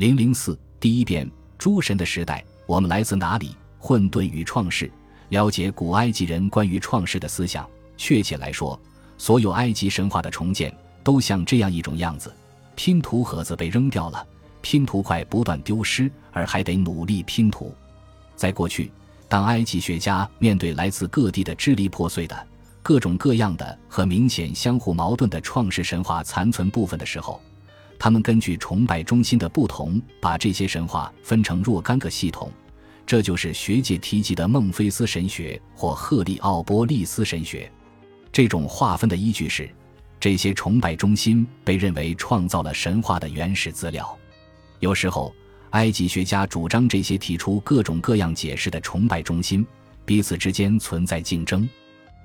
零零四第一遍诸神的时代，我们来自哪里？混沌与创世，了解古埃及人关于创世的思想。确切来说，所有埃及神话的重建都像这样一种样子：拼图盒子被扔掉了，拼图块不断丢失，而还得努力拼图。在过去，当埃及学家面对来自各地的支离破碎的、各种各样的和明显相互矛盾的创世神话残存部分的时候，他们根据崇拜中心的不同，把这些神话分成若干个系统，这就是学界提及的孟菲斯神学或赫利奥波利斯神学。这种划分的依据是，这些崇拜中心被认为创造了神话的原始资料。有时候，埃及学家主张这些提出各种各样解释的崇拜中心彼此之间存在竞争，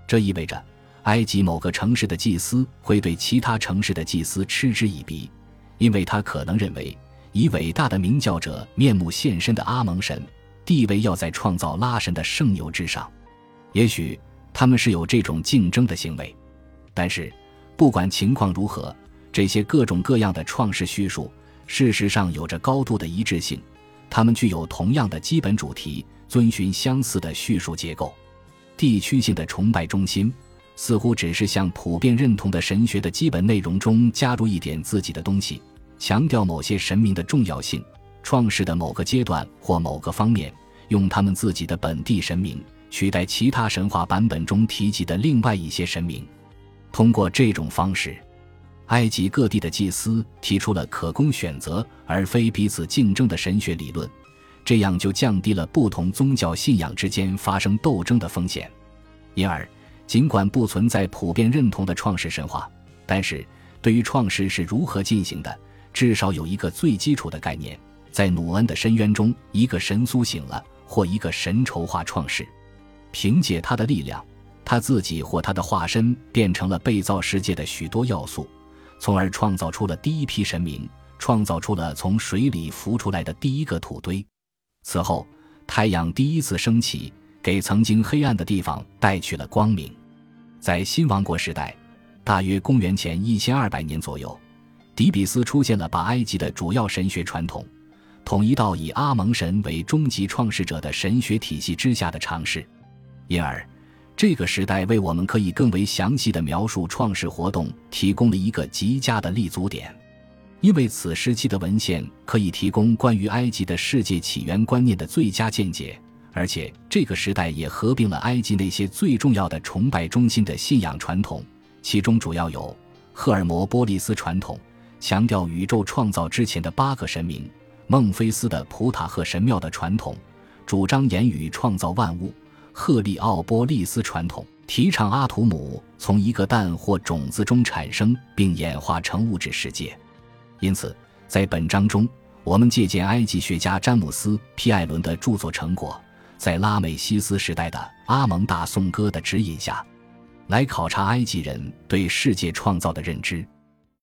这意味着埃及某个城市的祭司会对其他城市的祭司嗤之以鼻。因为他可能认为，以伟大的明教者面目现身的阿蒙神地位要在创造拉神的圣牛之上。也许他们是有这种竞争的行为，但是不管情况如何，这些各种各样的创世叙述事实上有着高度的一致性，它们具有同样的基本主题，遵循相似的叙述结构。地区性的崇拜中心。似乎只是向普遍认同的神学的基本内容中加入一点自己的东西，强调某些神明的重要性，创世的某个阶段或某个方面，用他们自己的本地神明取代其他神话版本中提及的另外一些神明。通过这种方式，埃及各地的祭司提出了可供选择而非彼此竞争的神学理论，这样就降低了不同宗教信仰之间发生斗争的风险，因而。尽管不存在普遍认同的创世神话，但是对于创世是如何进行的，至少有一个最基础的概念：在努恩的深渊中，一个神苏醒了，或一个神筹划创世。凭借他的力量，他自己或他的化身变成了被造世界的许多要素，从而创造出了第一批神明，创造出了从水里浮出来的第一个土堆。此后，太阳第一次升起。给曾经黑暗的地方带去了光明。在新王国时代，大约公元前一千二百年左右，底比斯出现了把埃及的主要神学传统统一到以阿蒙神为终极创世者的神学体系之下的尝试。因而，这个时代为我们可以更为详细的描述创世活动提供了一个极佳的立足点，因为此时期的文献可以提供关于埃及的世界起源观念的最佳见解。而且这个时代也合并了埃及那些最重要的崇拜中心的信仰传统，其中主要有赫尔摩波利斯传统，强调宇宙创造之前的八个神明；孟菲斯的普塔赫神庙的传统，主张言语创造万物；赫利奥波利斯传统提倡阿图姆从一个蛋或种子中产生并演化成物质世界。因此，在本章中，我们借鉴埃及学家詹姆斯·皮艾伦的著作成果。在拉美西斯时代的阿蒙大颂歌的指引下，来考察埃及人对世界创造的认知。